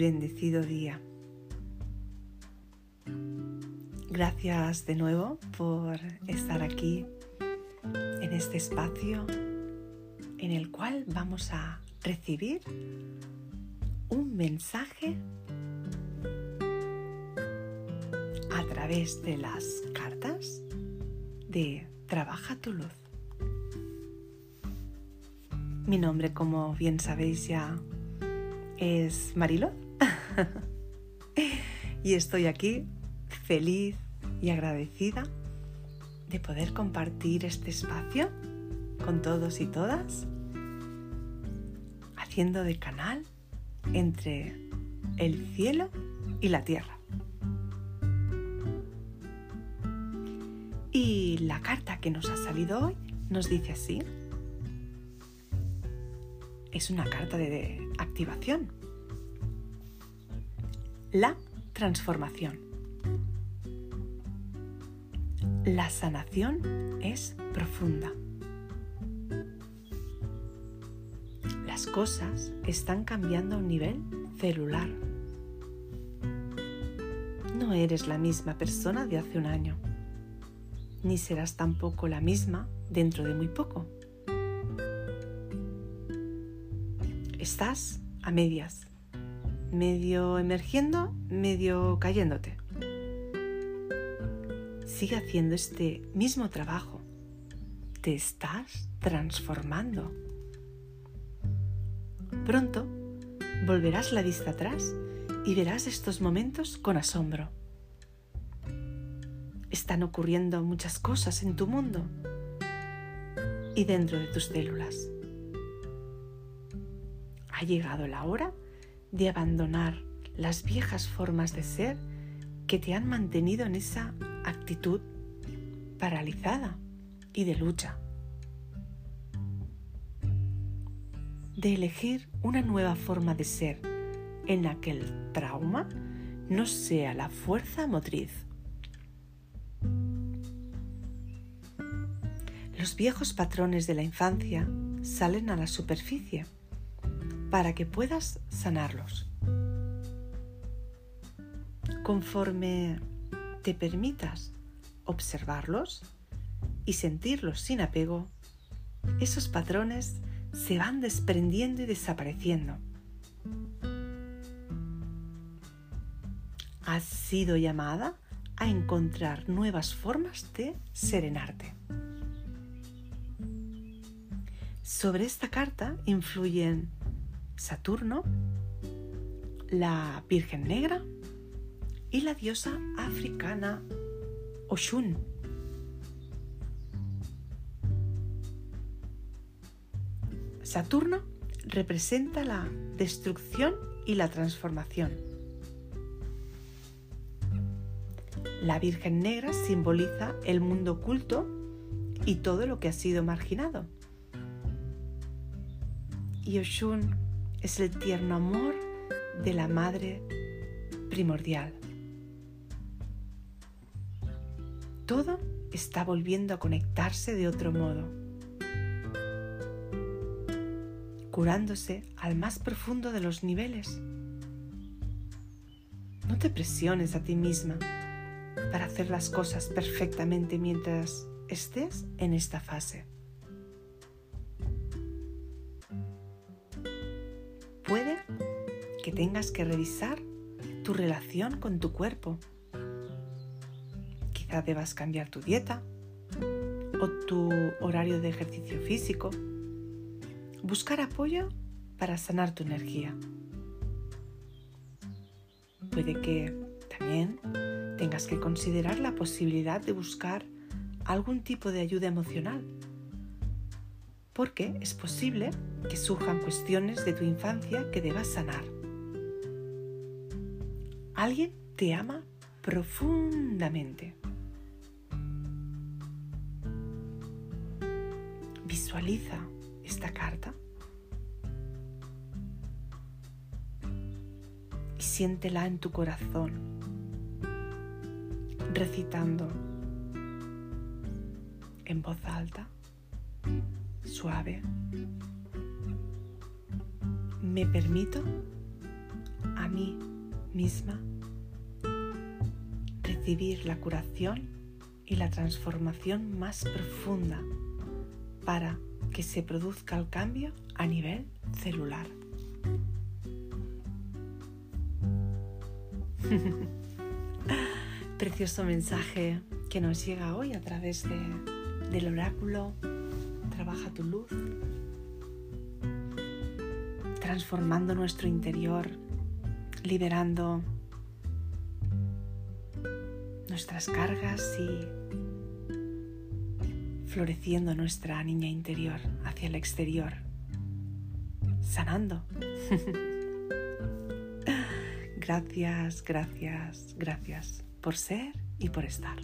bendecido día. Gracias de nuevo por estar aquí en este espacio en el cual vamos a recibir un mensaje a través de las cartas de Trabaja tu luz. Mi nombre, como bien sabéis ya, es Marilo y estoy aquí feliz y agradecida de poder compartir este espacio con todos y todas, haciendo de canal entre el cielo y la tierra. Y la carta que nos ha salido hoy nos dice así. Es una carta de activación. La transformación. La sanación es profunda. Las cosas están cambiando a un nivel celular. No eres la misma persona de hace un año, ni serás tampoco la misma dentro de muy poco. Estás a medias, medio emergiendo, medio cayéndote. Sigue haciendo este mismo trabajo. Te estás transformando. Pronto volverás la vista atrás y verás estos momentos con asombro. Están ocurriendo muchas cosas en tu mundo y dentro de tus células ha llegado la hora de abandonar las viejas formas de ser que te han mantenido en esa actitud paralizada y de lucha. De elegir una nueva forma de ser en la que el trauma no sea la fuerza motriz. Los viejos patrones de la infancia salen a la superficie para que puedas sanarlos. Conforme te permitas observarlos y sentirlos sin apego, esos patrones se van desprendiendo y desapareciendo. Has sido llamada a encontrar nuevas formas de serenarte. Sobre esta carta influyen Saturno, la Virgen Negra y la diosa africana Oshun. Saturno representa la destrucción y la transformación. La Virgen Negra simboliza el mundo oculto y todo lo que ha sido marginado. Y Oshun es el tierno amor de la madre primordial. Todo está volviendo a conectarse de otro modo, curándose al más profundo de los niveles. No te presiones a ti misma para hacer las cosas perfectamente mientras estés en esta fase. Tengas que revisar tu relación con tu cuerpo. Quizá debas cambiar tu dieta o tu horario de ejercicio físico. Buscar apoyo para sanar tu energía. Puede que también tengas que considerar la posibilidad de buscar algún tipo de ayuda emocional, porque es posible que surjan cuestiones de tu infancia que debas sanar. Alguien te ama profundamente. Visualiza esta carta y siéntela en tu corazón, recitando en voz alta, suave. Me permito a mí misma, recibir la curación y la transformación más profunda para que se produzca el cambio a nivel celular. Precioso mensaje que nos llega hoy a través del oráculo. Trabaja tu luz, transformando nuestro interior, liberando nuestras cargas y floreciendo nuestra niña interior hacia el exterior, sanando. gracias, gracias, gracias por ser y por estar.